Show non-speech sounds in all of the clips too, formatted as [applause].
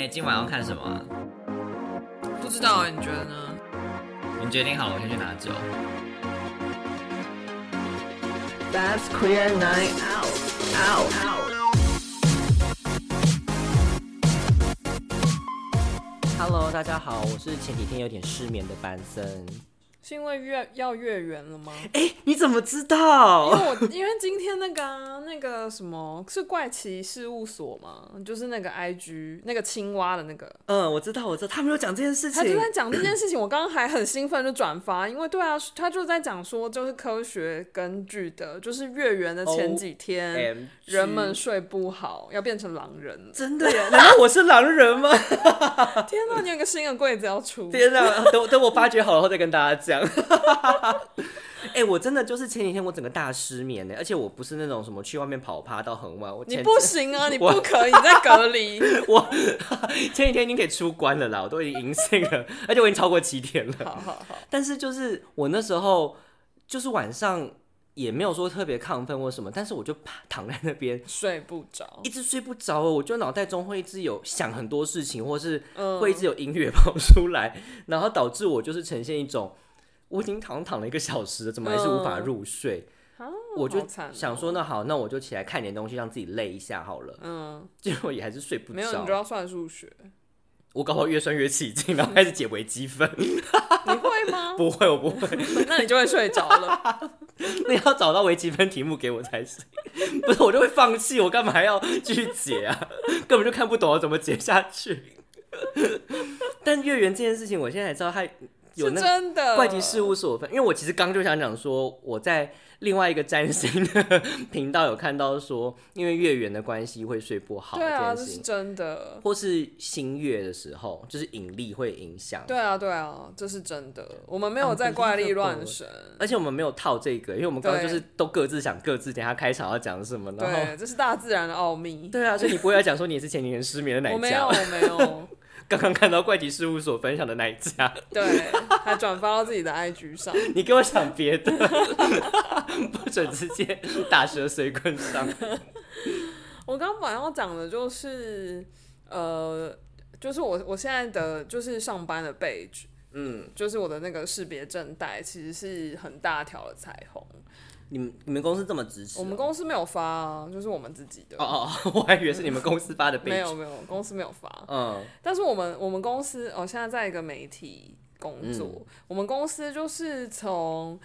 哎、今晚要看什么啊、不知道哎，你觉得呢？你决定好了，我先去拿酒。That's queer night out. Out. Out. Hello，大家好，我是前几天有点失眠的班森。是因为月要月圆了吗？哎、你怎么知道因？为我因为今天那个啊、那个什么是怪奇事务所吗，就是那个 IG 那个青蛙的那个，嗯，我知道，我知道，他们有讲这件事情。他就在讲这件事情。我刚刚还很兴奋就转发，因为对啊，他就在讲说就是科学根据的，就是月圆的前几天 OMG 人们睡不好，要变成狼人。真的耶？难道我是狼人吗？[laughs] 天哪，你有一个新的柜子要出，天哪！等等我发掘好了后再跟大家讲。哎、我真的就是前几天我整个大失眠呢，而且我不是那种什么去外面跑趴到很晚，我你不行啊，[laughs] 你不可以，你在隔离。[laughs] 我前几天已经可以出关了啦，我都已经阴性了，而且我已经超过七天了。好好好，但是就是我那时候就是晚上也没有说特别亢奋或什么，但是我就趴躺在那边睡不着一。直睡不着，我就脑袋中会一直有想很多事情，或是嗯会一直有音乐跑出来，然后导致我就是呈现一种我已经躺躺了一个小时了，怎么还是无法入睡？啊我就想说，那好，那我就起来看点东西，让自己累一下好了。嗯，[laughs] 结果也还是睡不着没有，你就，要算数学，我搞不好越算越起劲，然后开始解微积分。[laughs] 你会吗？不会，我不会。[laughs] 那你就会睡着了。那要找到微积分题目给我才行，不是我就会放弃，我干嘛还要继续解啊？根本就看不懂要怎么解下去。但月圆这件事情，我现在才知道它有真的怪奇事务所分，因为我其实刚就想讲说，我在另外一个占星的频道有看到说，因为月圆的关系会睡不好对啊，这是真的。或是新月的时候，就是引力会影响。对啊，对啊，这是真的。我们没有在怪力乱神。而且我们没有套这个，因为我们刚刚就是都各自想各自，等下开场要讲什么，然后对，这是大自然的奥秘。对啊，所以你不会要讲说你也是前几年失眠的哪一我没有，我没有。刚刚看到怪奇事务所分享的那一家，对，还转发到自己的 IG 上。[laughs] 你给我想别的，[laughs] 不准直接打蛇随棍上。我刚刚本来要讲的就是，呃，就是我我现在的就是上班的 badge，嗯，就是我的那个识别证带，其实是很大条的彩虹。你们你们公司这么支持哦、我们公司没有发啊，就是我们自己的。哦哦，哦 [laughs] 我还以为是你们公司发的。没有没有，公司没有发。嗯，但是我们我们公司哦，现在在一个媒体工作，嗯我们公司就是从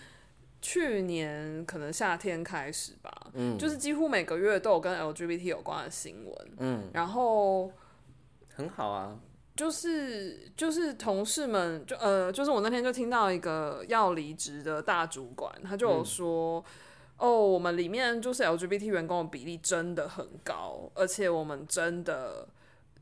去年可能夏天开始吧，嗯就是几乎每个月都有跟 LGBT 有关的新闻，嗯，然后很好啊。就是就是同事们就呃，就是我那天就听到一个要离职的大主管，他就有说。哦，我们里面就是 LGBT 员工的比例真的很高，而且我们真的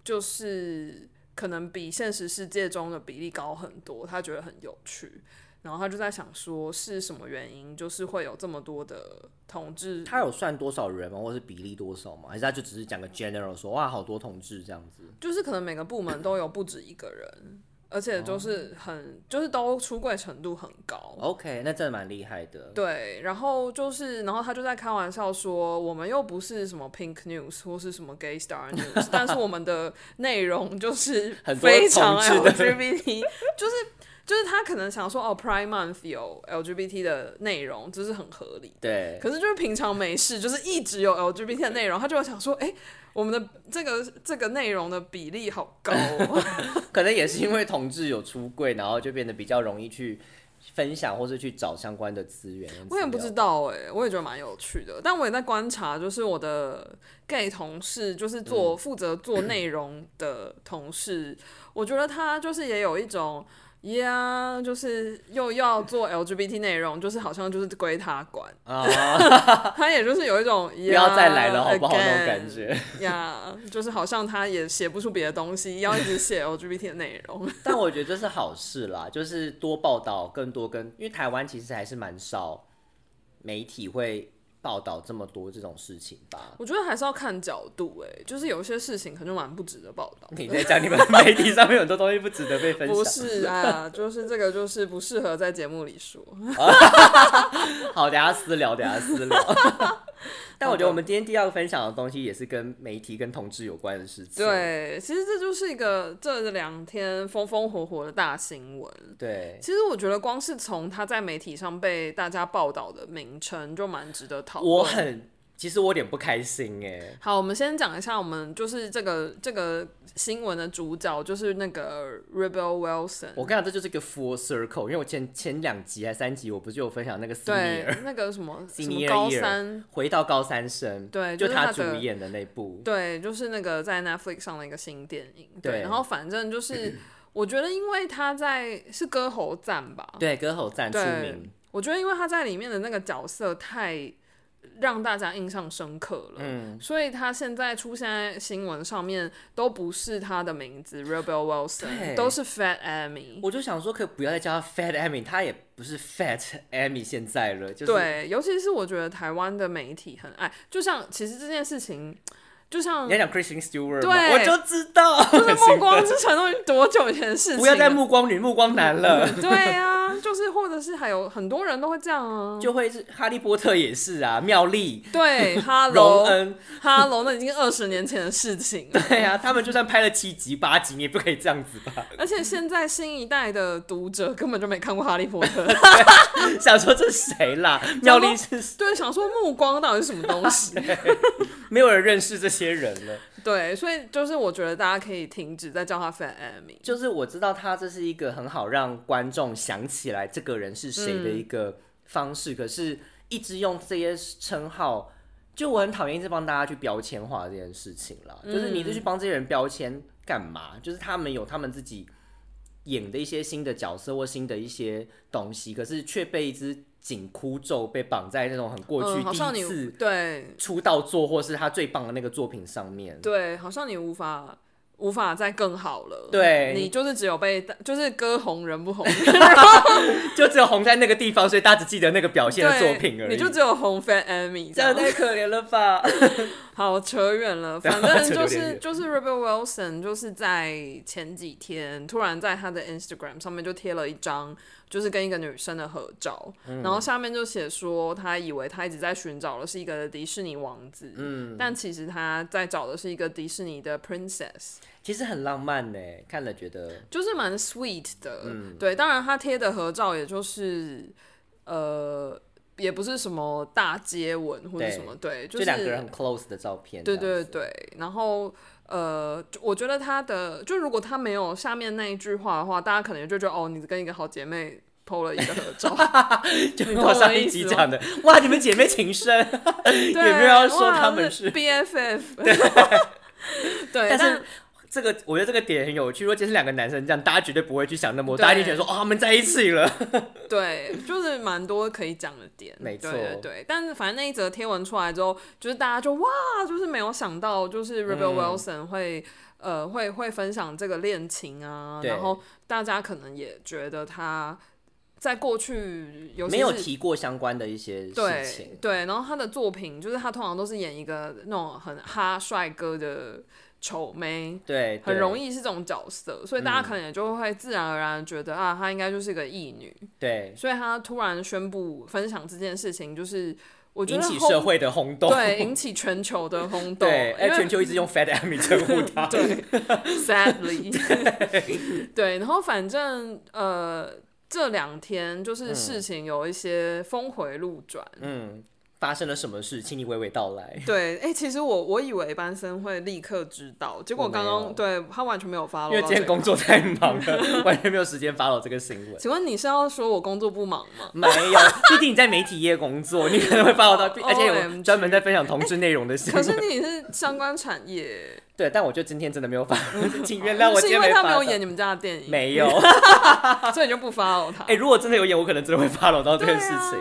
就是可能比现实世界中的比例高很多，他觉得很有趣。然后他就在想说，是什么原因，就是会有这么多的同志他有算多少人吗？或是比例多少吗？还是他就只是讲个 general 说哇，好多同志这样子？就是可能每个部门都有不止一个人，而且就是很、就是都出柜程度很高。OK，那真的蛮厉害的。对，然后就是，然后他就在开玩笑说，我们又不是什么 Pink News 或是什么 Gay Star News，[laughs] 但是我们的内容就是非常同志的 LGBT，就是就是他可能想说，哦，Prime Month 有 LGBT 的内容，这是很合理的。对，可是就是平常没事，就是一直有 LGBT 的内容，他就会想说，哎、我们的这个这个内容的比例好高、哦。[laughs] 可能也是因为同志有出柜，然后就变得比较容易去分享或是去找相关的资源。我也不知道哎、我也觉得蛮有趣的。但我也在观察，就是我的 gay 同事，就是做负责做内容的同事，我觉得他就是也有一种。呀就是又要做 LGBT 内容，就是好像就是归他管，啊，[laughs] 他也就是有一种不 [laughs] 不要再来了，好不好？那种感觉。呀就是好像他也写不出别的东西，要一直写 LGBT 的内容。[laughs] 但我觉得这是好事啦，就是多报道更多跟，因为台湾其实还是蛮少媒体会报道这么多这种事情吧。我觉得还是要看角度，哎，就是有一些事情可能就蛮不值得报道。[laughs] 你在讲你们媒体上面很多东西不值得被分享，不是啊，就是这个就是不适合在节目里说。[laughs] 好，等下私聊，等下私聊。[laughs] 但我觉得我们今天第二个分享的东西也是跟媒体跟同志有关的事情。对，其实这就是一个这两天风风火火的大新闻。对，其实我觉得光是从他在媒体上被大家报道的名称就蛮值得讨论。我很，其实我有点不开心哎。好，我们先讲一下，我们就是这个这个新闻的主角就是那个 Rebel Wilson。我跟你讲，这就是一个 full circle，因为我前前两集还三集，我不是有分享那个 senior 对 [laughs] 那个什么 [laughs] 什么 senior 高 year 三，回到高三生，对就他主就是他主演的那部。对，就是那个在 Netflix 上的一个新电影。对，对然后反正就是 [clears throat] 我觉得，因为他在是歌喉赞吧，对，歌喉赞出名。，我觉得因为他在里面的那个角色太让大家印象深刻了，嗯，所以他现在出现在新闻上面都不是他的名字 Rebel 对。Wilson，都是 Fat Amy。我就想说，可不要再叫他 Fat Amy，他也不是 Fat Amy 现在了，就是对，尤其是我觉得台湾的媒体很爱，就像其实这件事情，就像你要讲 Kristen Stewart，对我就知道，就是 [laughs]《暮光之城》都已经多久以前的事情了？不要再暮光女、暮光男了，对啊，就是或者是还有很多人都会这样啊。就会是哈利波特也是啊，妙丽、对荣，Hello 恩，Hello，那已经二十年前的事情了。对啊，他们就算拍了七集、八集，你也不可以这样子吧？而且现在新一代的读者根本就没看过《哈利波特》，[laughs] 想说这是谁啦？妙丽是对，想说暮光到底是什么东西？[laughs] 没有人认识这些人了。对，所以就是我觉得大家可以停止再叫他 Fat Amy。就是我知道他这是一个很好让观众想起来这个人是谁的一个方式，可是一直用这些称号，就我很讨厌一直帮大家去标签化这件事情啦。就是你一直去帮这些人标签干嘛？就是他们有他们自己演的一些新的角色或新的一些东西，可是却被一只紧箍咒被绑在那种很过去嗯，好像你第一次对出道作或是他最棒的那个作品上面。对，好像你无法无法再更好了。对你就是只有被就是歌红人不红，[laughs] 就只有红在那个地方，所以大家只记得那个表现的作品而已。你就只有红 fan Amy。这样太可怜了吧？[laughs] [laughs] 好，扯远了，反 [laughs] 正就是就是 Rebel Wilson 就是在前几天突然在他的 Instagram 上面就贴了一张就是跟一个女生的合照，嗯然后下面就写说他以为他一直在寻找的是一个迪士尼王子，嗯，但其实他在找的是一个迪士尼的 princess。其实很浪漫呢，看了觉得就是蛮 sweet 的，嗯对。当然，他贴的合照也就是呃，也不是什么大接吻或者什么，对，就就是两个人很 close 的照片。对对对。然后呃，我觉得他的，就如果他没有下面那一句话的话，大家可能就觉得哦，你跟一个好姐妹 PO 了一个合照，[laughs] 就我我上一集讲的，哇，你们姐妹情深，对，[laughs] 也没有要说哇他们是 BFF，[laughs] 对，但但是。这个我觉得这个点很有趣。如果今天是两个男生这样，大家绝对不会去想那么多，大家就觉得说哦，他们在一起了。[laughs] 对，就是蛮多可以讲的点，没错对。但是反正那一则贴文出来之后，就是大家就哇，就是没有想到，就是 Rebel 嗯 Wilson 会、呃会会分享这个恋情啊，然后大家可能也觉得他在过去有没有提过相关的一些事对情。对，然后他的作品就是他通常都是演一个那种很哈帅哥的丑妹。对，很容易。是这种角色，所以大家可能也就会自然而然地觉得、啊，她应该就是个异女。对，所以她突然宣布分享这件事情，就是我觉引得引起社会的轰动。对引起全球的轰 [laughs] 动，对，哎，因为全球一直用 [laughs] Fat Amy 称呼她。[laughs] 对，sadly，对，然后反正呃这两天就是事情有一些峰回路转，嗯，发生了什么事，请你娓娓道来。对，哎、其实我我以为班森会立刻知道，结果刚刚对他完全没有发因为今天工作太忙了，[laughs] 完全没有时间 follow 这个新闻。请问你是要说我工作不忙吗？没有，毕竟你在媒体业工作，你可能会 follow 到，而且有 OMG 专门在分享同志内容的新可是。你是相关产业，对，但我就今天真的没有发，[laughs] 请原谅我今天是因为他没有演你们家的电影，没有。[laughs] 所以你就不 follow 他。哎、如果真的有演，我可能真的会 follow 到这件事情。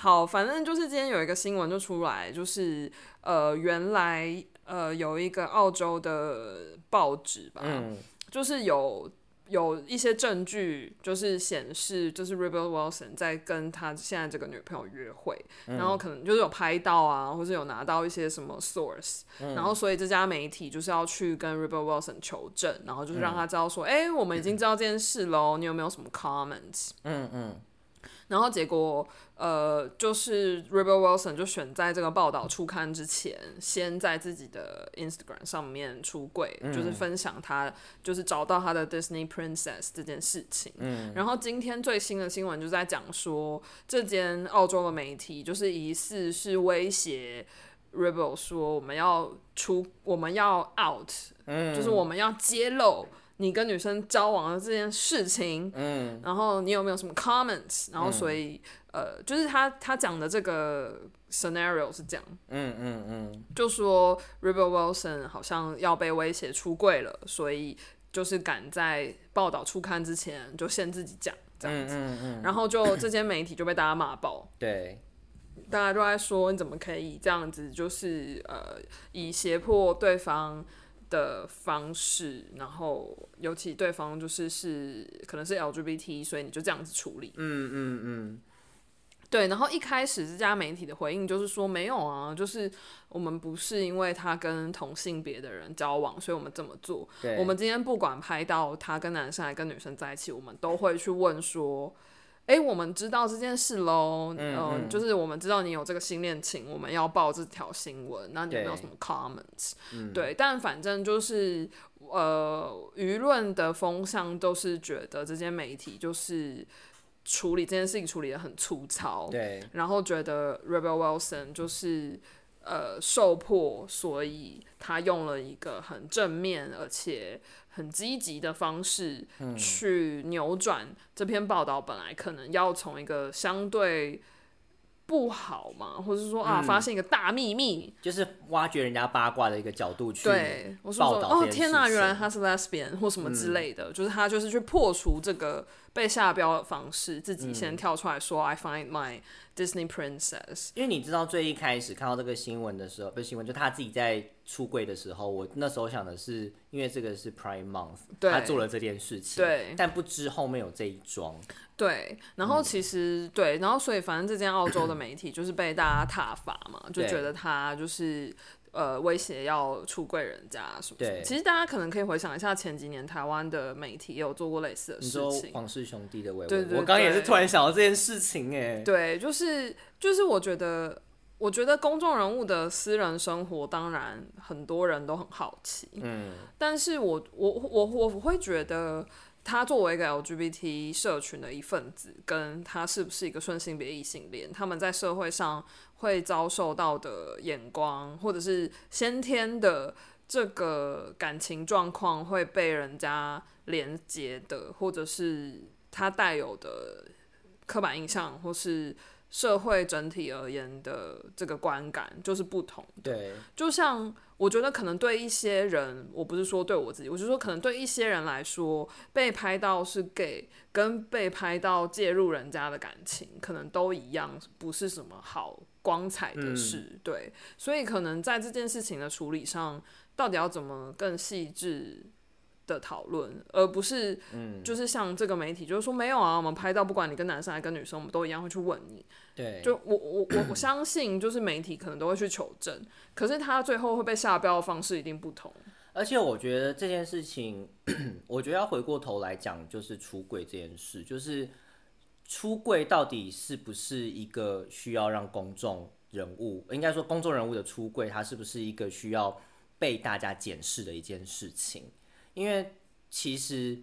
好，反正就是今天有一个新闻就出来，就是呃，原来呃有一个澳洲的报纸吧，嗯，就是有有一些证据，就是显示就是 Rebel Wilson 在跟他现在这个女朋友约会，然后可能就是有拍到啊，或者有拿到一些什么 source，、然后所以这家媒体就是要去跟 Rebel Wilson 求证，然后就是让他知道说，哎、我们已经知道这件事喽，你有没有什么 comments？嗯嗯，然后结果，呃，就是 Rebel Wilson 就选在这个报道出刊之前，先在自己的 Instagram 上面出柜，就是分享他就是找到他的 Disney Princess 这件事情。嗯，然后今天最新的新闻就在讲说，这间澳洲的媒体就是疑似是威胁 Rebel 说我们要出，我们要 out，嗯，就是我们要揭露。你跟女生交往的这件事情，嗯，然后你有没有什么 comments？然后所以，呃，就是他他讲的这个 scenario 是这样，嗯嗯嗯，就说 r i b e r Wilson 好像要被威胁出柜了，所以就是赶在报道出刊之前就先自己讲这样子，嗯嗯然后就这间媒体就被大家骂爆，[coughs] 对，大家都在说你怎么可以这样子，就是呃，以胁迫对方。的方式，然后尤其对方就是是可能是 LGBT，所以你就这样子处理。嗯嗯嗯，对。然后一开始这家媒体的回应就是说没有啊，就是我们不是因为他跟同性别的人交往，所以我们这么做。我们今天不管拍到他跟男生还跟女生在一起，我们都会去问说。哎，我们知道这件事喽，嗯，就是我们知道你有这个新恋情，我们要报这条新闻，那你有没有什么 comments？对，但反正就是呃，舆论的风向都是觉得这些媒体就是处理这件事情处理的很粗糙，对，然后觉得 Rebel Wilson 就是呃受迫，所以他用了一个很正面而且。很积极的方式去扭转这篇报道，本来可能要从一个相对不好嘛，或者是说啊，发现一个大秘密，就是挖掘人家八卦的一个角度去对我说哦天哪，原来他是 lesbian 或什么之类的，就是他就是去破除这个被下标的方式，自己先跳出来说 I find my Disney princess。因为你知道最一开始看到这个新闻的时候，不是新闻，就他自己在。出柜的时候，我那时候想的是，因为这个是 Prime Month，他做了这件事情，对，但不知后面有这一桩，对。然后其实对，然后所以反正这间澳洲的媒体就是被大家挞伐嘛，就觉得他就是呃威胁要出柜人家什么。对，其实大家可能可以回想一下前几年台湾的媒体也有做过类似的事情，黄氏兄弟的微对对，我刚也是突然想到这件事情，哎，对，就是就是我觉得。我觉得公众人物的私人生活，当然很多人都很好奇。嗯，但是我我我我会觉得，他作为一个 LGBT 社群的一份子，跟他是不是一个顺性别异性恋，他们在社会上会遭受到的眼光，或者是先天的这个感情状况会被人家连接的，或者是他带有的刻板印象，或是。社会整体而言的这个观感就是不同。对，就像我觉得可能对一些人，我不是说对我自己，我是说可能对一些人来说，被拍到是 gay，跟被拍到介入人家的感情，可能都一样，不是什么好光彩的事。对，所以可能在这件事情的处理上，到底要怎么更细致？的讨论，而不是，嗯就是像这个媒体，就是说没有啊，我们拍到不管你跟男生还是跟女生，我们都一样会去问你。对，就我我我我相信，就是媒体可能都会去求证，可是他最后会被下标的方式一定不同。而且我觉得这件事情，[clears throat] 我觉得要回过头来讲，就是出柜这件事，就是出柜到底是不是一个需要让公众人物，应该说公众人物的出柜，它是不是一个需要被大家检视的一件事情？因为其实，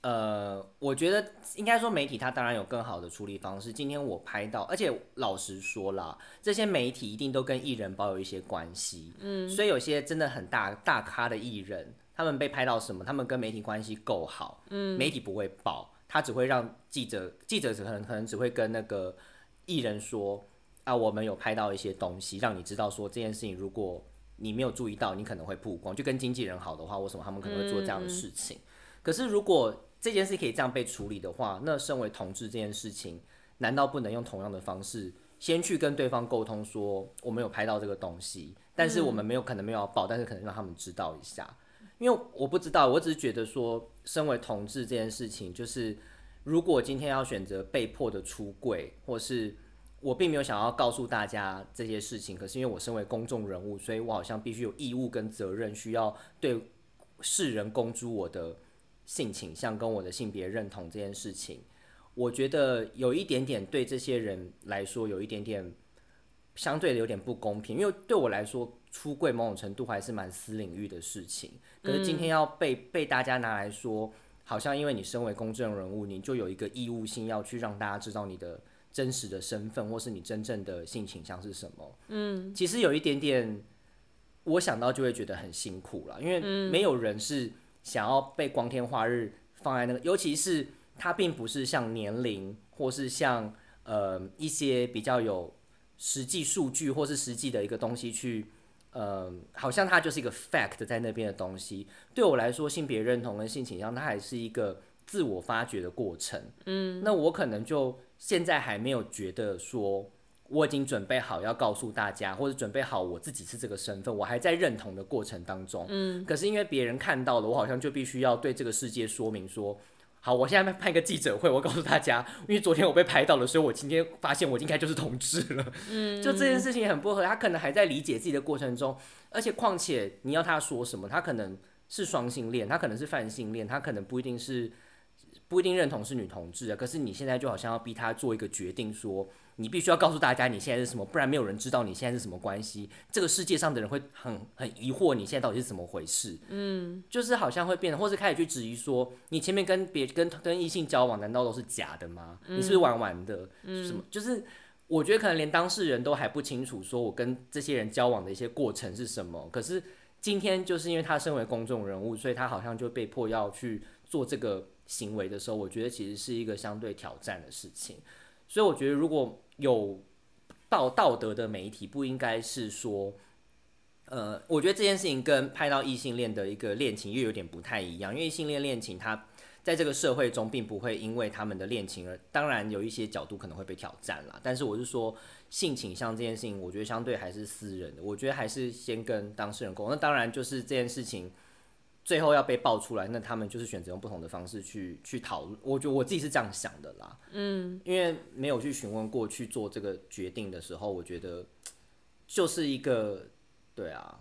呃，我觉得应该说媒体它当然有更好的处理方式。今天我拍到，而且老实说啦，这些媒体一定都跟艺人保有一些关系，嗯，所以有些真的很大大咖的艺人，他们被拍到什么，他们跟媒体关系够好，嗯，媒体不会报，他只会让记者，记者可能可能只会跟那个艺人说，啊，我们有拍到一些东西，让你知道说这件事情如果。你没有注意到，你可能会曝光。就跟经纪人好的话，为什么他们可能会做这样的事情？可是如果这件事可以这样被处理的话，那身为同志这件事情，难道不能用同样的方式，先去跟对方沟通说，我们有拍到这个东西，但是我们没有可能没有要报，但是可能让他们知道一下。因为我不知道，我只是觉得说，身为同志这件事情，就是如果今天要选择被迫的出柜，或是。我并没有想要告诉大家这些事情，可是因为我身为公众人物，所以我好像必须有义务跟责任，需要对世人公诸我的性倾向跟我的性别认同这件事情。我觉得有一点点对这些人来说有一点点相对的有点不公平，因为对我来说，出柜某种程度还是蛮私领域的事情。可是今天要被被大家拿来说，好像因为你身为公众人物，你就有一个义务性要去让大家知道你的真实的身份，或是你真正的性倾向是什么。嗯，其实有一点点，我想到就会觉得很辛苦了，因为没有人是想要被光天化日放在那个，尤其是它并不是像年龄，或是像呃一些比较有实际数据或是实际的一个东西去，呃，好像它就是一个 fact 在那边的东西。对我来说，性别认同跟性倾向，它还是一个自我发掘的过程。嗯，那我可能就现在还没有觉得说我已经准备好要告诉大家，或者准备好我自己是这个身份，我还在认同的过程当中。嗯，可是因为别人看到了，我好像就必须要对这个世界说明说。好，我现在办一个记者会，我告诉大家，因为昨天我被拍到了，所以我今天发现我应该就是同志了。嗯，[laughs] 就这件事情很不合，他可能还在理解自己的过程中，而且况且你要他说什么，他可能是双性恋，他可能是泛性恋，他可能不一定是不一定认同是女同志啊。可是你现在就好像要逼他做一个决定，说你必须要告诉大家你现在是什么，不然没有人知道你现在是什么关系。这个世界上的人会很很疑惑你现在到底是怎么回事。嗯，就是好像会变得，或是开始去质疑说，你前面跟别跟跟异性交往，难道都是假的吗？你是不是玩玩的？什么？就是我觉得可能连当事人都还不清楚，说我跟这些人交往的一些过程是什么。可是今天就是因为他身为公众人物，所以他好像就被迫要去做这个行为的时候，我觉得其实是一个相对挑战的事情。所以我觉得如果有道道德的媒体，不应该是说，呃，我觉得这件事情跟拍到异性恋的一个恋情又有点不太一样，因为异性恋恋情它在这个社会中并不会因为他们的恋情而，当然有一些角度可能会被挑战啦。但是我是说性倾向这件事情，我觉得相对还是私人的，我觉得还是先跟当事人沟通。那当然就是这件事情。最后要被爆出来，那他们就是选择用不同的方式去去讨论。我觉得我自己是这样想的啦，嗯，因为没有去询问过去做这个决定的时候，我觉得就是一个对啊。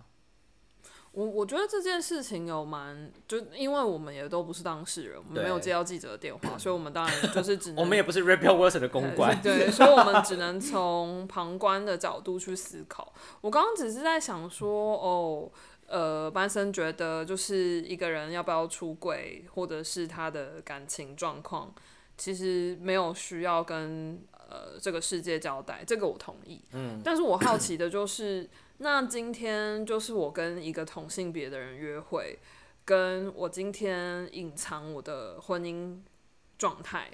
我我觉得这件事情有蛮，就因为我们也都不是当事人，我们没有接到记者的电话，所以我们当然就是只 [laughs] 能我们也不是 Rebel Wilson 的公关，对，所以我们只能从旁观的角度去思考。我刚刚只是在想说，哦。呃，班森觉得就是一个人要不要出轨，或者是他的感情状况，其实没有需要跟呃这个世界交代，这个我同意。嗯，但是我好奇的就是，那今天就是我跟一个同性别的人约会，跟我今天隐藏我的婚姻状态，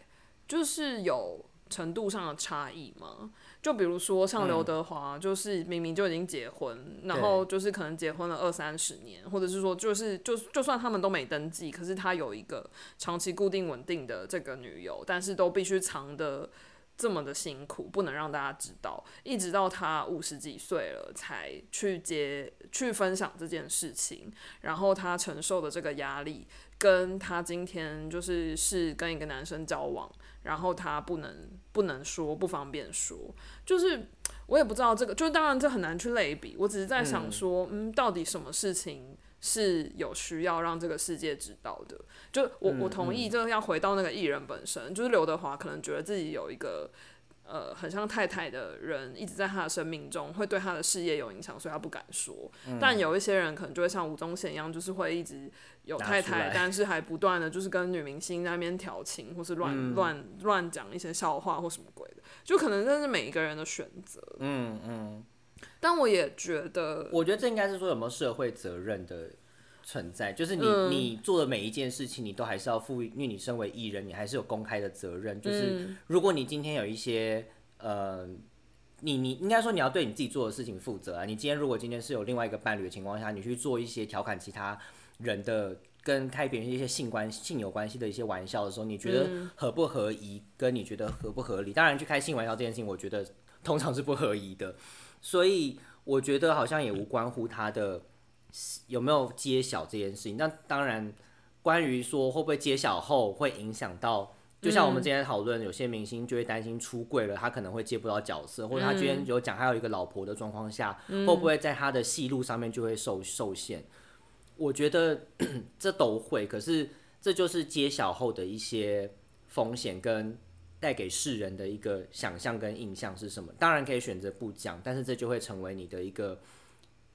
就是有程度上的差异吗？就比如说像刘德华，就是明明就已经结婚，然后就是可能结婚了二三十年，或者是说就是就就算他们都没登记，可是他有一个长期固定稳定的这个女友，但是都必须藏的这么的辛苦，不能让大家知道，一直到他五十几岁了才去接去分享这件事情，然后他承受的这个压力，跟他今天就是是跟一个男生交往。然后他不能不能说不方便说，就是我也不知道这个，就当然这很难去类比。我只是在想说，嗯，到底什么事情是有需要让这个世界知道的？就我我同意，就是要回到那个艺人本身，就是刘德华可能觉得自己有一个。呃，很像太太的人一直在他的生命中，会对他的事业有影响，所以他不敢说。但有一些人可能就会像吴宗宪一样，就是会一直有太太，但是还不断的就是跟女明星在那边调情，或是乱乱乱讲一些笑话或什么鬼的，就可能这是每一个人的选择。嗯嗯。但我也觉得，我觉得这应该是说有没有社会责任的。存在就是你你做的每一件事情，你都还是要负，因为你身为艺人，你还是有公开的责任。就是如果你今天有一些呃，你你应该说你要对你自己做的事情负责啊。你今天如果今天是有另外一个伴侣的情况下，你去做一些调侃其他人的跟开别人一些性关性有关系的一些玩笑的时候，你觉得合不合宜？跟你觉得合不合理？当然，去开性玩笑这件事情，我觉得通常是不合宜的。所以我觉得好像也无关乎他的。有没有揭晓这件事情？那当然，关于说会不会揭晓后会影响到，就像我们今天讨论，有些明星就会担心出柜了，他可能会接不到角色，或者他今天有讲他有一个老婆的状况下，会不会在他的戏路上面就会受受限？我觉得 [clears throat] 这都会，可是这就是揭晓后的一些风险跟带给世人的一个想象跟印象是什么。当然可以选择不讲，但是这就会成为你的一个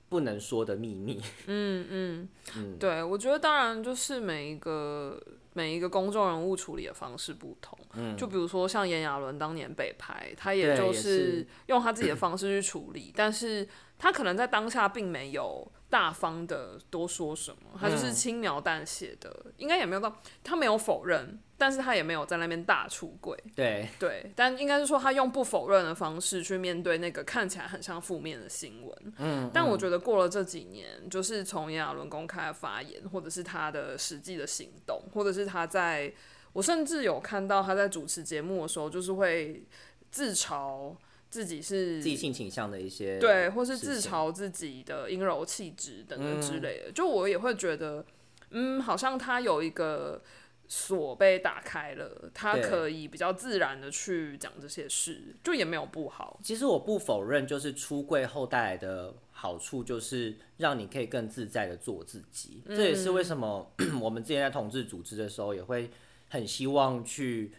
不能说的秘密。嗯嗯对，我觉得当然就是每一个每一个公众人物处理的方式不同。嗯，就比如说像炎亚纶当年被拍，他也就是是用他自己的方式去处理，但是他可能在当下并没有大方的多说什么，他就是轻描淡写的，应该也没有到他没有否认，但是他也没有在那边大出柜。对，对，但应该是说他用不否认的方式去面对那个看起来很像负面的新闻。嗯，但我觉得过了这几年，就是从炎亚纶公开的发言，或者是他的实际的行动，或者是他在，我甚至有看到他在主持节目的时候，就是会自嘲自己是自己性倾向的一些对，或是自嘲自己的阴柔气质等等之类的。就我也会觉得，嗯，好像他有一个锁被打开了，他可以比较自然的去讲这些事，就也没有不好。其实我不否认，就是出柜后带来的好处，就是让你可以更自在的做自己。这也是为什么 [clears throat] 我们之前在同志组织的时候，也会很希望去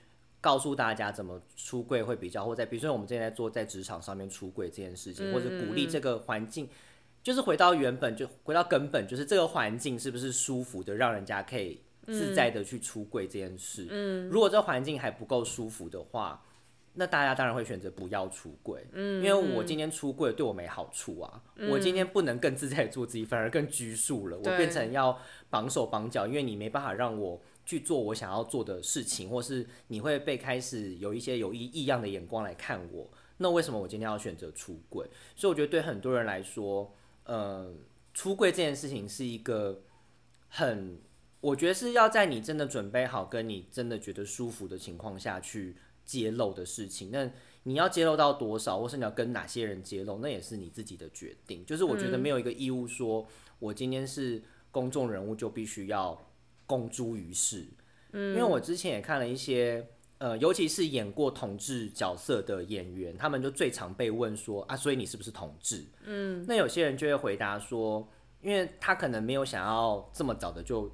告诉大家怎么出柜会比较，或在比如说我们之前在做在职场上面出柜这件事情，或者鼓励这个环境。就是回到原本，就回到根本，就是这个环境是不是舒服的，让人家可以自在的去出柜这件事。嗯，如果这环境还不够舒服的话，那大家当然会选择不要出柜，嗯，因为我今天出柜对我没好处啊，我今天不能更自在地做自己，反而更拘束了，我变成要绑手绑脚，因为你没办法让我去做我想要做的事情，或是你会被开始有一些有异异样的眼光来看我，那为什么我今天要选择出柜？所以我觉得对很多人来说，呃，出柜这件事情是一个很，我觉得是要在你真的准备好，跟你真的觉得舒服的情况下去揭露的事情。那你要揭露到多少，或是你要跟哪些人揭露，那也是你自己的决定。就是我觉得没有一个义务说，我今天是公众人物就必须要公诸于世。嗯，因为我之前也看了一些。呃，尤其是演过同志角色的演员，他们就最常被问说啊，所以你是不是同志？嗯，那有些人就会回答说，因为他可能没有想要这么早的就，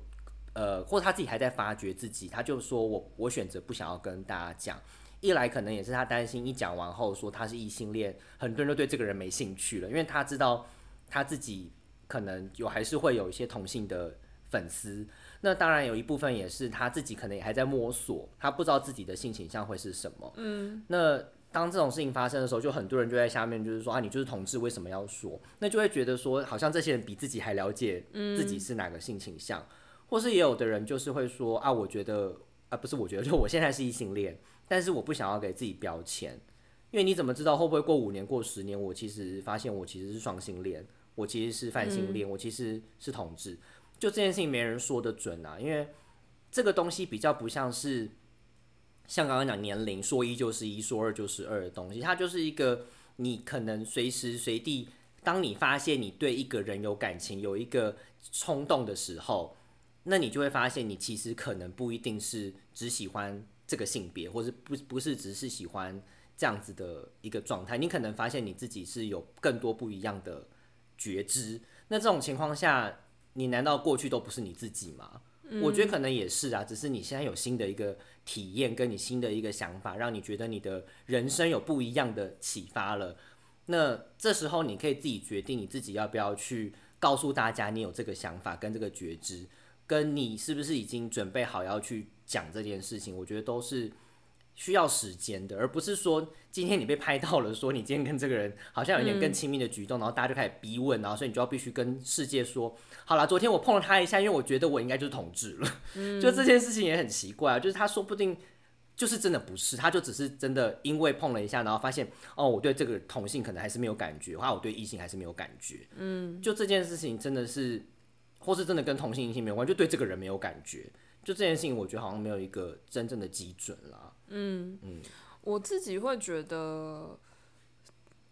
呃，或者他自己还在发掘自己，他就说我我选择不想要跟大家讲。一来可能也是他担心，一讲完后说他是异性恋，很多人都对这个人没兴趣了，因为他知道他自己可能有还是会有一些同性的粉丝。那当然有一部分也是他自己可能也还在摸索，他不知道自己的性倾向会是什么。嗯，那当这种事情发生的时候，就很多人就在下面就是说啊，你就是同志，为什么要说？那就会觉得说，好像这些人比自己还了解自己是哪个性倾向，或是也有的人就是会说啊，我觉得啊，不是我觉得，就我现在是异性恋，但是我不想要给自己标签，因为你怎么知道会不会过五年、过十年，我其实发现我其实是双性恋，我其实是泛性恋，我其实是同志。就这件事情没人说得准啊，因为这个东西比较不像是像刚刚讲年龄说一就是一，说二就是二的东西，它就是一个你可能随时随地，当你发现你对一个人有感情、有一个冲动的时候，那你就会发现你其实可能不一定是只喜欢这个性别，或是不不是只是喜欢这样子的一个状态，你可能发现你自己是有更多不一样的觉知。那这种情况下，你难道过去都不是你自己吗？我觉得可能也是啊，只是你现在有新的一个体验，跟你新的一个想法，让你觉得你的人生有不一样的启发了。那这时候你可以自己决定你自己要不要去告诉大家你有这个想法跟这个觉知，跟你是不是已经准备好要去讲这件事情，我觉得都是需要时间的，而不是说今天你被拍到了，说你今天跟这个人好像有点更亲密的举动，然后大家就开始逼问，然后所以你就要必须跟世界说，好啦，昨天我碰了他一下，因为我觉得我应该就是同志了，就这件事情也很奇怪啊，就是他说不定。就是真的不是，他就只是真的因为碰了一下，然后发现哦，我对这个同性可能还是没有感觉，或者我对异性还是没有感觉。嗯，就这件事情真的是，或是真的跟同性异性没有关，就对这个人没有感觉。就这件事情，我觉得好像没有一个真正的基准啦。我自己会觉得，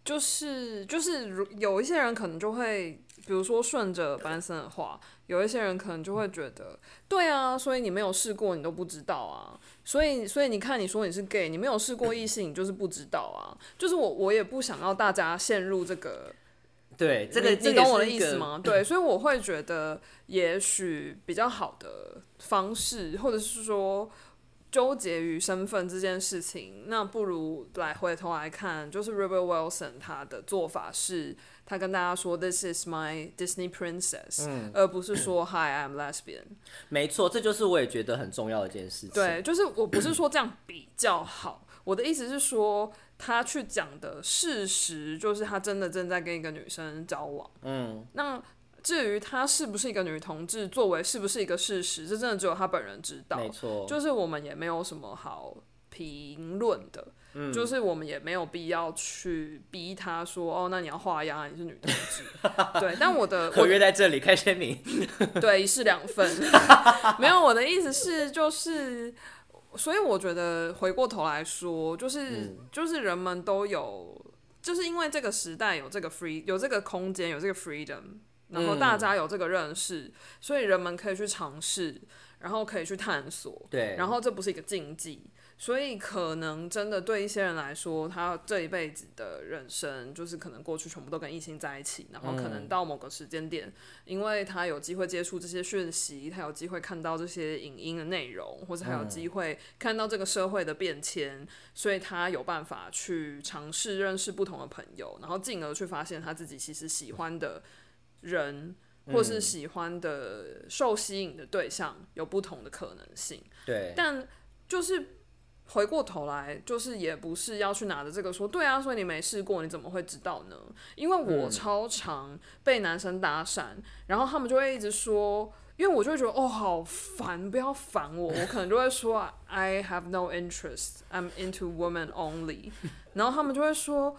就是就是如有一些人可能就会，比如说顺着班森的话，有一些人可能就会觉得，对啊，所以你没有试过，你都不知道啊。所以所以你看，你说你是 gay，你没有试过异性，你就是不知道啊。就是我我也不想要大家陷入这个对，这个你你懂我的意思吗？[clears throat] 对，所以我会觉得，也许比较好的方式，或者是说，纠结于身份这件事情，那不如来回头来看，就是 Rebel Wilson 他的做法是，他跟大家说 This is my Disney princess，、而嗯不是说 Hi I'm lesbian。[coughs] 没错，这就是我也觉得很重要的一件事情。对，就是我不是说这样比较好，我的意思是说，他去讲的事实就是他真的正在跟一个女生交往。嗯，那至于她是不是一个女同志，作为是不是一个事实，这真的只有她本人知道。没错，就是我们也没有什么好评论的，嗯就是我们也没有必要去逼他说，哦，那你要画押，你是女同志。[laughs] 对，但我的合我约在这里，开签名。[laughs] 对一式两份，[laughs] 没有我的意思是就是。所以我觉得回过头来说，就是、嗯就是人们都有，就是因为这个时代有这个 free 有这个空间有这个 freedom，然后大嗯。家有这个认识，所以人们可以去尝试，然后可以去探索，对，然后这不是一个禁忌，所以可能真的对一些人来说，他这一辈子的人生就是可能过去全部都跟异性在一起，然后可能到某个时间点，因为他有机会接触这些讯息，他有机会看到这些影音的内容，或者他有机会看到这个社会的变迁，所以他有办法去尝试认识不同的朋友，然后进而去发现他自己其实喜欢的人。或是喜欢的受吸引的对象有不同的可能性，对，但就是回过头来，就是也不是要去拿着这个说，对啊，所以你没试过，你怎么会知道呢？因为我超常被男生搭讪，然后他们就会一直说。因为我就会觉得哦好烦，不要烦我，我可能就会说 I have no interest, I'm into women only，[laughs] 然后他们就会说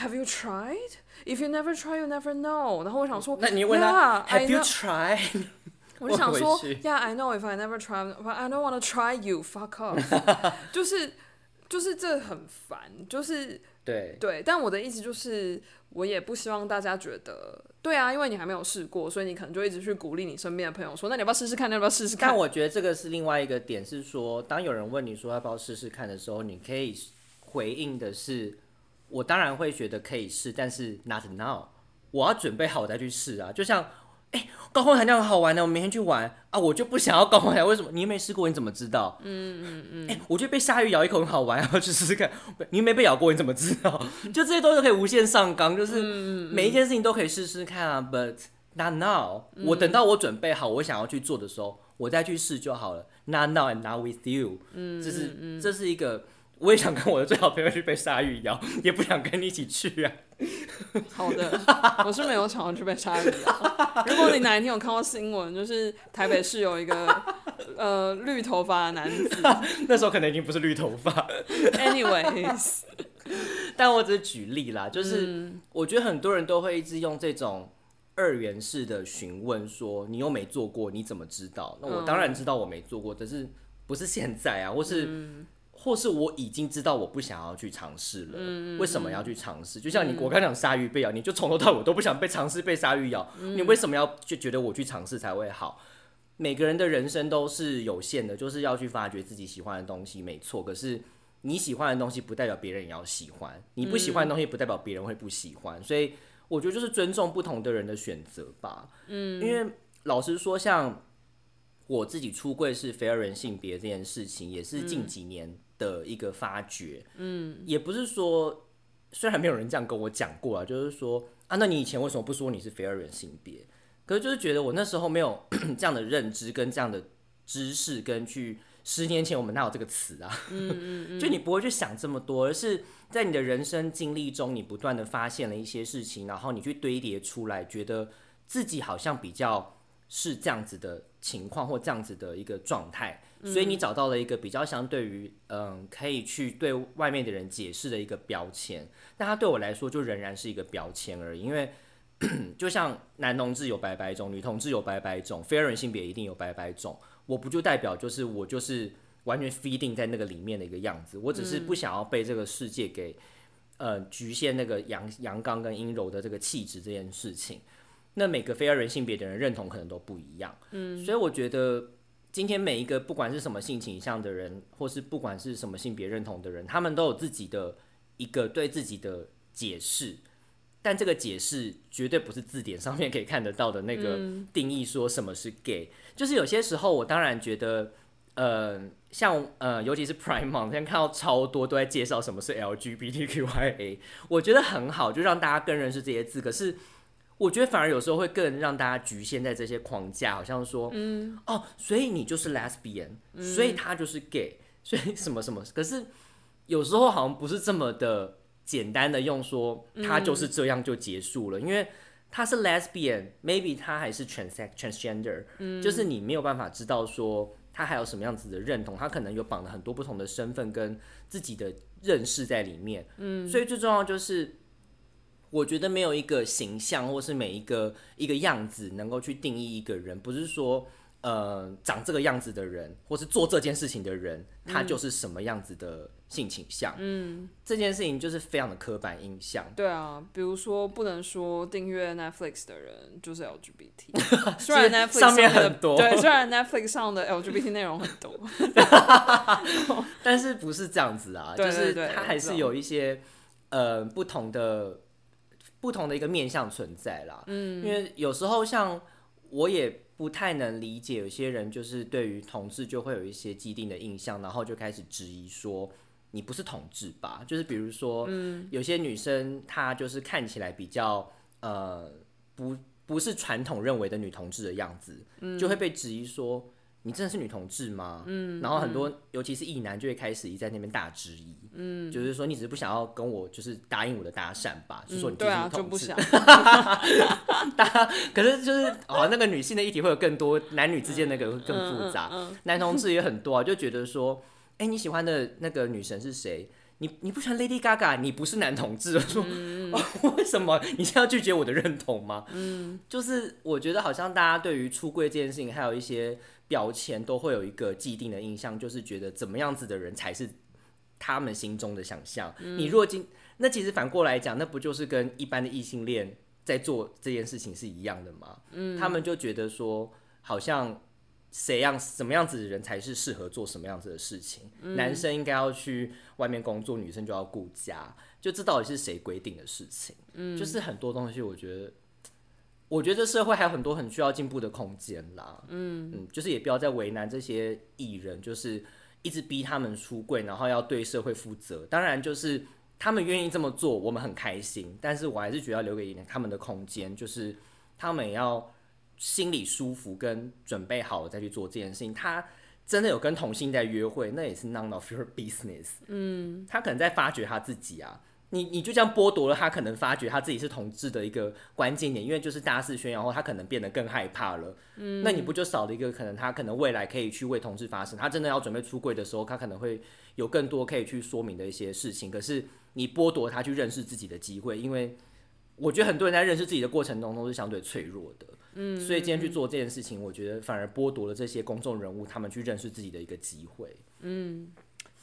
Have you tried? If you never try, you never know。然后我想说，那你问他 Have you tried？[laughs] 我就想说，Yeah, I know if I never try, but I don't want to try you. Fuck off。[laughs] 就是就是这很烦，就是对，对。但我的意思就是，我也不希望大家觉得，对啊，因为你还没有试过，所以你可能就一直去鼓励你身边的朋友说，那你要不要试试看？那要不要试试看？但我觉得这个是另外一个点，是说，当有人问你说要不要试试看的时候，你可以回应的是，我当然会觉得可以试，但是 not now，我要准备好再去试啊。就像，哎、高空弹跳很好玩的，我明天去玩啊，我就不想要高空弹跳，为什么？你又没试过，你怎么知道？嗯嗯嗯。哎、我觉得被鲨鱼咬一口很好玩，要去试试看。[laughs] 你又没被咬过，你怎么知道？就这些都是可以无限上纲，就是每一件事情都可以试试看啊。But not now，、我等到我准备好，我想要去做的时候，我再去试就好了。Not now and not with you，嗯，这是这是一个，我也想跟我的最好朋友去被鲨鱼咬，也不想跟你一起去啊。[laughs] 好的，我是没有想要去被鲨鱼咬。如果你哪一天有看到新闻，就是台北市有一个呃绿头发的男子 [laughs] 那时候可能已经不是绿头发，，anyways，[laughs] 但我只是举例啦，就是嗯我觉得很多人都会一直用这种二元式的询问，说你又没做过，你怎么知道？那我当然知道我没做过，但是不是现在啊，或是、嗯或是我已经知道我不想要去尝试了，嗯为什么要去尝试？就像你，我刚讲鲨鱼被咬，你就从头到尾都不想被尝试被鲨鱼咬，嗯你为什么要就觉得我去尝试才会好？每个人的人生都是有限的，就是要去发掘自己喜欢的东西，没错。可是你喜欢的东西不代表别人也要喜欢，你不喜欢的东西不代表别人会不喜欢，所以我觉得就是尊重不同的人的选择吧。嗯，因为老实说，像我自己出柜是非二人性别这件事情，也是近几年的一个发掘。嗯，也不是说，虽然没有人这样跟我讲过啊，就是说啊，那你以前为什么不说你是非二元性别？可是就是觉得我那时候没有 [coughs] 这样的认知跟这样的知识，跟去十年前我们哪有这个词啊？嗯嗯 [laughs] 就你不会去想这么多，而是在你的人生经历中，你不断的发现了一些事情，然后你去堆叠出来，觉得自己好像比较是这样子的情况或这样子的一个状态，所以你找到了一个比较相对于嗯可以去对外面的人解释的一个标签，那它对我来说就仍然是一个标签而已，因为。[clears throat] 就像男同志有百百种，女同志有百百种，非二元性别一定有百百种。我不就代表就是我就是完全 feeding 在那个里面的一个样子，我只是不想要被这个世界给呃局限那个阳阳刚跟阴柔的这个气质这件事情。那每个非二人性别的人认同可能都不一样，嗯，所以我觉得今天每一个不管是什么性倾向的人，或是不管是什么性别认同的人，他们都有自己的一个对自己的解释。但这个解释绝对不是字典上面可以看得到的那个定义，说什么是 gay。就是有些时候，我当然觉得，呃，像呃，尤其是 [laughs] Prime Month，现在看到超多都在介绍什么是 LGBTQIA，我觉得很好，就让大家更认识这些字。可是我觉得反而有时候会更让大家局限在这些框架，好像说，嗯，哦，所以你就是 lesbian，、所以他就是 gay，[laughs] 所以什么什么。可是有时候好像不是这么的简单的用说他就是这样就结束了，因为他是 lesbian，maybe 他还是 trans transgender，、就是你没有办法知道说他还有什么样子的认同，他可能有绑了很多不同的身份跟自己的认识在里面，嗯，所以最重要就是。我觉得没有一个形象，或是每一个一个样子能够去定义一个人，不是说呃长这个样子的人，或是做这件事情的人，他就是什么样子的性倾向。嗯，这件事情就是非常的刻板印象。对啊，比如说不能说订阅 Netflix 的人就是 LGBT，[laughs] 虽然 Netflix 上面很多对，虽然 Netflix 上的 LGBT 内容很多，[laughs] [laughs] 但是不是这样子啊？对就是它还是有一些呃不同的不同的一个面向存在啦。嗯，因为有时候像我也不太能理解，有些人就是对于同志就会有一些既定的印象，然后就开始质疑说。你不是同志吧？就是比如说，嗯有些女生她就是看起来比较呃不不是传统认为的女同志的样子，嗯就会被质疑说你真的是女同志吗？嗯，然后很多、尤其是异男就会开始一在那边大质疑，嗯，就是说你只是不想要跟我就是答应我的搭讪吧，就说你就是对啊，女同志，就不想，[laughs] 可是就是哦，[laughs] 那个女性的议题会有更多，男女之间那个会更复杂，嗯。[laughs] 男同志也很多啊，就觉得说，哎、你喜欢的那个女神是谁？你你不喜欢 Lady Gaga，你不是男同志。我说、嗯 [laughs] 哦，为什么 [laughs] 你现在要拒绝我的认同吗？嗯，就是我觉得好像大家对于出柜这件事情，还有一些标签，都会有一个既定的印象，就是觉得怎么样子的人才是他们心中的想象。你若今那其实反过来讲，那不就是跟一般的异性恋在做这件事情是一样的吗？嗯，他们就觉得说，好像谁样什么样子的人才是适合做什么样子的事情。男生应该要去外面工作，女生就要顾家，就这到底是谁规定的事情？嗯，就是很多东西，我觉得。我觉得社会还有很多很需要进步的空间啦，嗯嗯，就是也不要再为难这些艺人，就是一直逼他们出柜，然后要对社会负责。当然，就是他们愿意这么做，我们很开心。但是我还是觉得要留给他们的空间，就是他们也要心里舒服跟准备好了再去做这件事情。他真的有跟同性在约会，那也是 none of your business。嗯，他可能在发掘他自己啊。你你就这样剥夺了他可能发觉他自己是同志的一个关键点，因为就是大肆宣扬后，他可能变得更害怕了。嗯，那你不就少了一个可能他可能未来可以去为同志发声？他真的要准备出柜的时候，他可能会有更多可以去说明的一些事情。可是你剥夺他去认识自己的机会，因为我觉得很多人在认识自己的过程中都是相对脆弱的。嗯，所以今天去做这件事情，我觉得反而剥夺了这些公众人物他们去认识自己的一个机会。嗯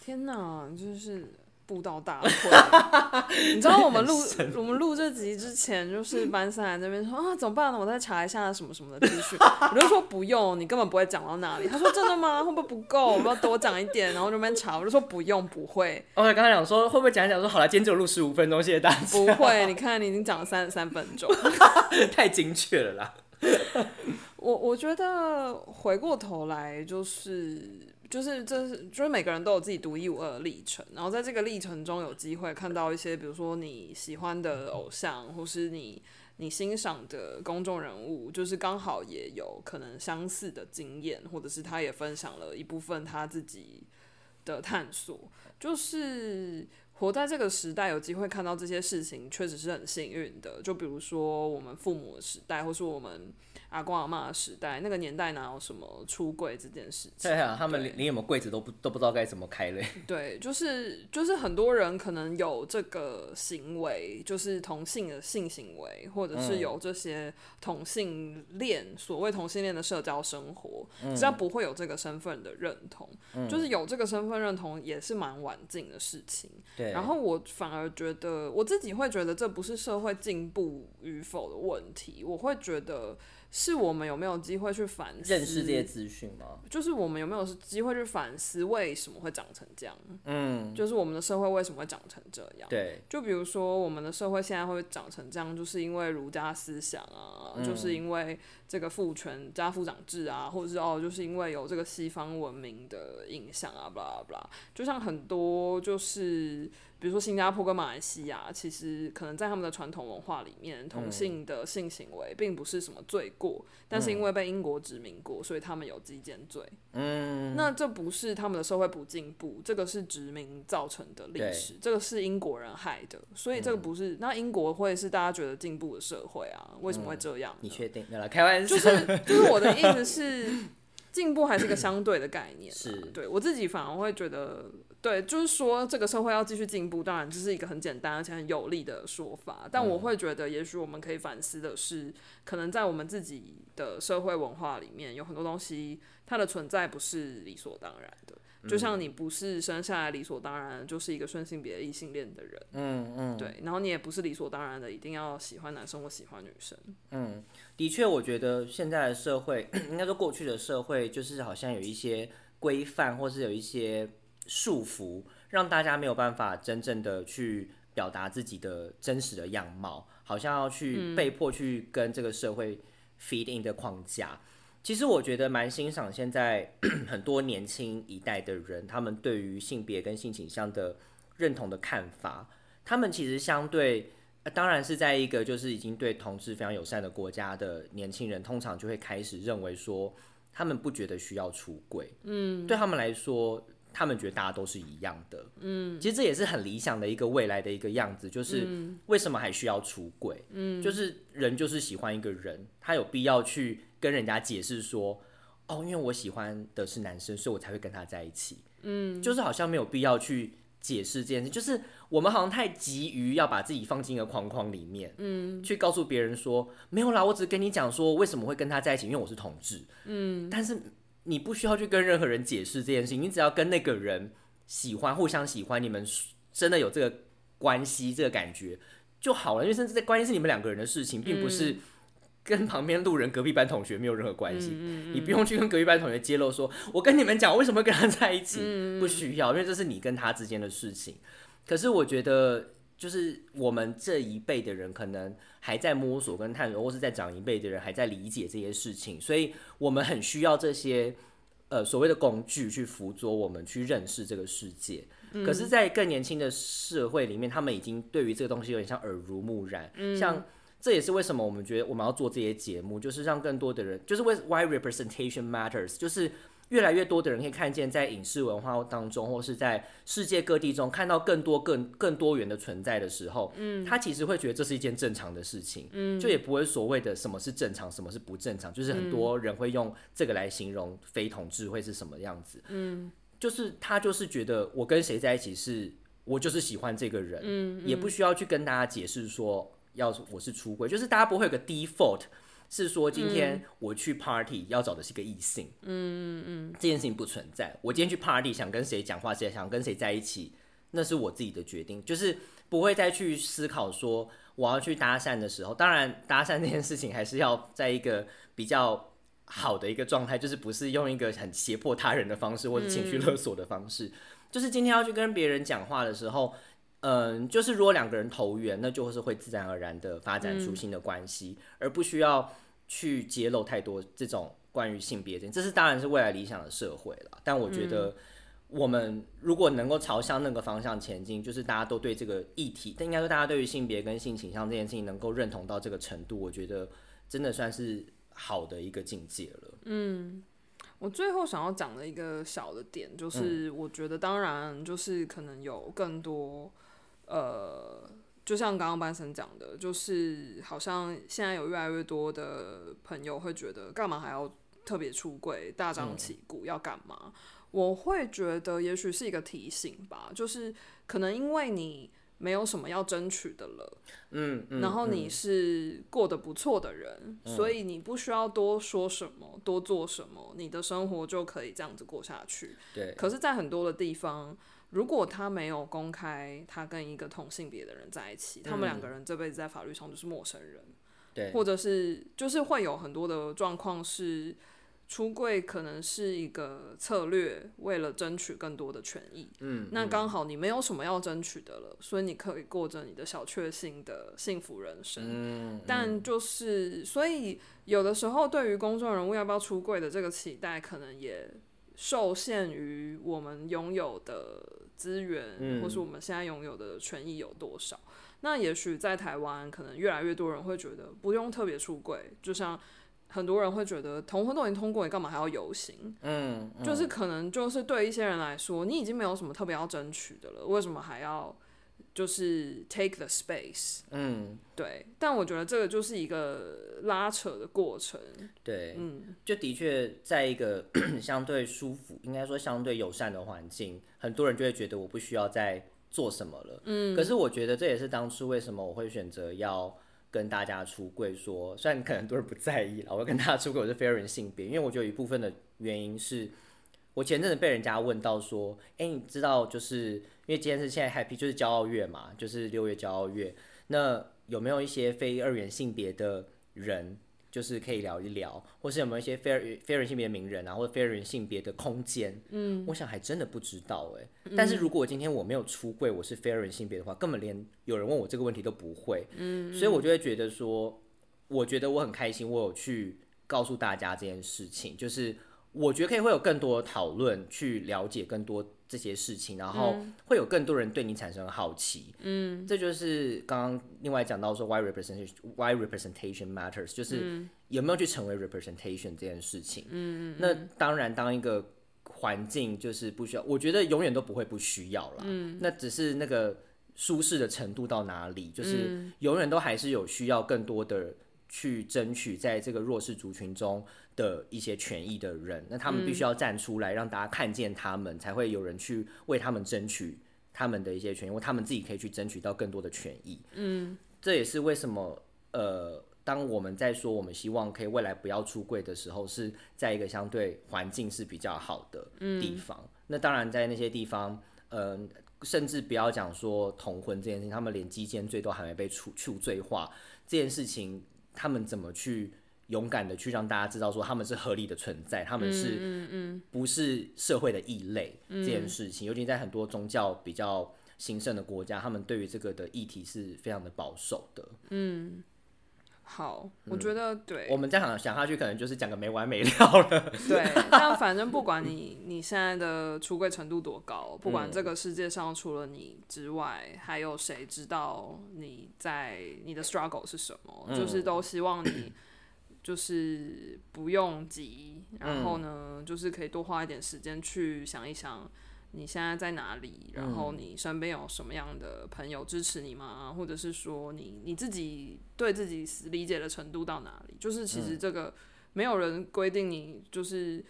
天哪，就是布道大会。[laughs] 你知道我们录我们录这集之前，就是班三来这边说啊，怎么办呢？我再查一下什么什么的资讯。我就说不用，你根本不会讲到那里。他说真的吗？会不会不够？我要多讲一点。然后就那边查，我就说不用，不会，哦，刚才讲说会不会讲一讲说好了，今天只有录十五分钟，谢谢大家。不会。你看，你已经讲了三十三分钟。[laughs] 太精确了啦。[laughs] 我我觉得回过头来就是就是这是就是每个人都有自己独一无二的历程，然后在这个历程中有机会看到一些，比如说你喜欢的偶像，或是你你欣赏的公众人物，就是刚好也有可能相似的经验，或者是他也分享了一部分他自己的探索，就是活在这个时代，有机会看到这些事情，确实是很幸运的。就比如说我们父母的时代，或是我们阿公阿妈的时代，那个年代哪有什么出柜这件事情？对啊，他们连连有没有柜子都不都不知道该怎么开嘞。[laughs] 对，就是就是很多人可能有这个行为，就是同性的性行为，或者是有这些同性恋，所谓同性恋的社交生活，只要不会有这个身份的认同，就是有这个身份认同也是蛮晚近的事情。对，然后我反而觉得，我自己会觉得这不是社会进步与否的问题，我会觉得是我们有没有机会去反思，认识这些资讯吗？就是我们有没有机会去反思为什么会长成这样，嗯，就是我们的社会为什么会长成这样。对，就比如说，我们的社会现在会长成这样，就是因为儒家思想啊，嗯就是因为这个父权家父长制啊，或者是哦，就是因为有这个西方文明的影响啊，巴拉巴拉，就像很多就是比如说新加坡跟马来西亚，其实可能在他们的传统文化里面，同性的性行为并不是什么罪过，但是因为被英国殖民过，所以他们有基奸罪。嗯，那这不是他们的社会不进步，这个是殖民造成的历史，这个是英国人害的，所以这个不是。那英国会是大家觉得进步的社会啊？为什么会这样？你确定？没有，开玩笑。就是就是我的意思是，进步还是一个相对的概念。是对我自己反而会觉得，对，就是说这个社会要继续进步，当然这是一个很简单而且很有力的说法。但我会觉得，也许我们可以反思的是，可能在我们自己的社会文化里面，有很多东西它的存在不是理所当然的。就像你不是生下来理所当然就是一个顺性别异性恋的人，嗯嗯，对，然后你也不是理所当然的一定要喜欢男生或喜欢女生。嗯，的确，我觉得现在的社会，[coughs] 应该说过去的社会，就是好像有一些规范，或是有一些束缚，让大家没有办法真正的去表达自己的真实的样貌，好像要去被迫去跟这个社会 feed in 的框架。其实我觉得蛮欣赏现在 [clears throat] 很多年轻一代的人，他们对于性别跟性倾向的认同的看法。他们其实相对，当然是在一个就是已经对同志非常友善的国家的年轻人，通常就会开始认为说，他们不觉得需要出轨。嗯，对他们来说，他们觉得大家都是一样的。嗯，其实这也是很理想的一个未来的一个样子，就是为什么还需要出轨？嗯，就是人就是喜欢一个人，他有必要去。跟人家解释说，哦，因为我喜欢的是男生，所以我才会跟他在一起。嗯，就是好像没有必要去解释这件事，就是我们好像太急于要把自己放进一个框框里面，嗯，去告诉别人说没有啦，我只是跟你讲说为什么会跟他在一起，因为我是同志。嗯，但是你不需要去跟任何人解释这件事情，你只要跟那个人喜欢，互相喜欢，你们真的有这个关系，这个感觉就好了。因为甚至在关系是你们两个人的事情，并不是。跟旁边路人、隔壁班同学没有任何关系，你不用去跟隔壁班同学揭露说，我跟你们讲，为什么会跟他在一起，不需要，因为这是你跟他之间的事情。可是我觉得，就是我们这一辈的人，可能还在摸索跟探索，或是在长一辈的人还在理解这些事情，所以我们很需要这些呃所谓的工具去辅佐我们去认识这个世界。可是，在更年轻的社会里面，他们已经对于这个东西有点像耳濡目染，像。这也是为什么我们觉得我们要做这些节目，就是让更多的人，就是为 Why representation matters，就是越来越多的人可以看见，在影视文化当中，或是在世界各地中看到更多更更多元的存在的时候，嗯，他其实会觉得这是一件正常的事情，嗯，就也不会所谓的什么是正常，什么是不正常，就是很多人会用这个来形容非同志会是什么样子，嗯，就是他就是觉得我跟谁在一起是，我就是喜欢这个人，嗯，也不需要去跟大家解释说。要我是出轨，就是大家不会有个 default，是说今天我去 party 要找的是个异性，嗯嗯嗯，这件事情不存在。我今天去 party 想跟谁讲话，谁想跟谁在一起，那是我自己的决定，就是不会再去思考说我要去搭讪的时候，当然搭讪 [laughs] 这件事情还是要在一个比较好的一个状态，就是不是用一个很胁迫他人的方式或者情绪勒索的方式，就是今天要去跟别人讲话的时候。嗯，就是如果两个人投缘，那就是会自然而然的发展出新的关系，而不需要去揭露太多这种关于性别的。这是当然是未来理想的社会了。但我觉得，我们如果能够朝向那个方向前进，就是大家都对这个议题，但应该说大家对于性别跟性倾向这件事情能够认同到这个程度，我觉得真的算是好的一个境界了。嗯，我最后想要讲的一个小的点，就是我觉得当然就是可能有更多。呃，就像刚刚班神讲的，就是好像现在有越来越多的朋友会觉得，干嘛还要特别出柜、大张旗鼓要干嘛？我会觉得，也许是一个提醒吧，就是可能因为你没有什么要争取的了，嗯，然后你是过得不错的人，所以你不需要多说什么、多做什么，你的生活就可以这样子过下去。对，可是，在很多的地方。如果他没有公开他跟一个同性别的人在一起，他们两个人这辈子在法律上就是陌生人，对，或者是就是会有很多的状况是，出柜可能是一个策略，为了争取更多的权益。嗯，那刚好你没有什么要争取的了，所以你可以过着你的小确幸的幸福人生。嗯，但就是，所以有的时候对于公众人物要不要出柜的这个期待，可能也受限于我们拥有的资源，嗯或是我们现在拥有的权益有多少。那也许在台湾，可能越来越多人会觉得不用特别出柜，就像很多人会觉得同婚都已经通过，你干嘛还要游行？嗯，嗯就是可能就是对一些人来说，你已经没有什么特别要争取的了，为什么还要就是 take the space？嗯，对，但我觉得这个就是一个拉扯的过程。对，嗯，就的确在一个 [clears throat] 相对舒服，应该说相对友善的环境，很多人就会觉得我不需要再做什么了。嗯，可是我觉得这也是当初为什么我会选择要跟大家出柜说，虽然可能很多人不在意了，我要跟大家出柜我是非二元性别，因为我觉得有一部分的原因是。我前阵子被人家问到说，哎、你知道就是因为今天是现在 Happy 就是骄傲月嘛，就是六月骄傲月，那有没有一些非二元性别的人，就是可以聊一聊，或是有没有一些非二非二元性别的名人啊，或者非二元性别的空间？嗯，我想还真的不知道哎、但是如果今天我没有出柜，我是非二元性别的话，根本连有人问我这个问题都不会。嗯，所以我就会觉得说，我觉得我很开心，我有去告诉大家这件事情，就是我觉得可以会有更多的讨论，去了解更多这些事情，然后会有更多人对你产生好奇。嗯，这就是刚刚另外讲到说 why representation why representation matters，就是有没有去成为 representation 这件事情。嗯那当然，当一个环境就是不需要，我觉得永远都不会不需要啦。嗯，那只是那个舒适的程度到哪里，就是永远都还是有需要更多的去争取在这个弱势族群中的一些权益的人，那他们必须要站出来，让大家看见他们，才会有人去为他们争取他们的一些权益，或他们自己可以去争取到更多的权益。嗯，这也是为什么呃，当我们在说我们希望可以未来不要出柜的时候，是在一个相对环境是比较好的地方。那当然，在那些地方，嗯、甚至不要讲说同婚这件事情，他们连基间罪都还没被处处罪化，这件事情他们怎么去勇敢的去让大家知道说他们是合理的存在，他们是嗯嗯。不是社会的异类这件事情，尤其在很多宗教比较兴盛的国家，他们对于这个的议题是非常的保守的。好，我觉得对，我们这样想想下去，可能就是讲个没完没了了。[laughs] 对，但反正不管你你现在的出柜程度多高，不嗯。管这个世界上除了你之外，还有谁知道你在你的 struggle 是什么，嗯就是都希望你就是不用急，然后呢，就是可以多花一点时间去想一想。你现在在哪里？然后嗯你身边有什么样的朋友支持你吗？或者是说你你自己对自己理解的程度到哪里？就是其嗯实这个没有人规定你就是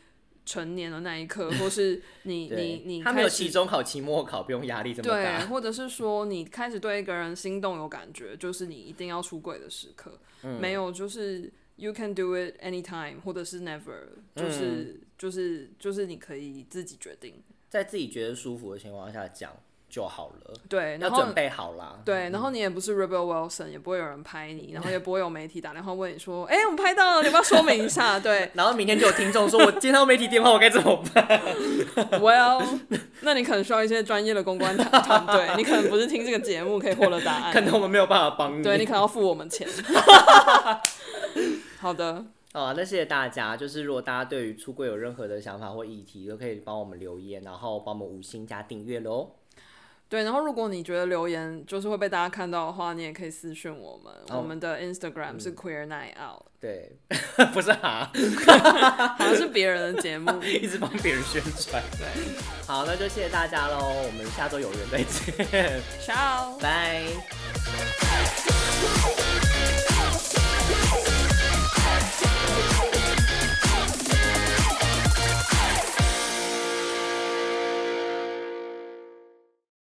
成年的那一刻，或是 [laughs] 你你，你他没有期中考、期末考，不用压力这么大对，或者是说你开始对一个人心动有感觉，就是你一定要出柜的时刻，嗯没有就是 you can do it anytime，或者是 never，就是、嗯就是就是你可以自己决定。在自己觉得舒服的情况下讲就好了，对，然后要准备好啦。对，然后你也不是 Rebel Wilson，也不会有人拍你，然后也不会有媒体打电话问你说，哎、我们拍到了，你要不要说明一下？[laughs] 对然后明天就有听众说，我接到媒体电话，我该怎么办？[laughs] Well，那你可能需要一些专业的公关团团队，你可能不是听这个节目可以获得答案，[laughs] 可能我们没有办法帮你。对你可能要付我们钱。好的，好啊，那谢谢大家。就是如果大家对于出柜有任何的想法或议题，都可以帮我们留言，然后帮我们五星加订阅喽。对，然后如果你觉得留言就是会被大家看到的话，你也可以私讯我们，哦我们的 Instagram 是 Queer Night Out，对，[laughs] 不是哈，好像是别人的节目。[laughs] 一直帮别人宣传。对好，那就谢谢大家喽，我们下周有缘再见，，[laughs] Ciao。拜。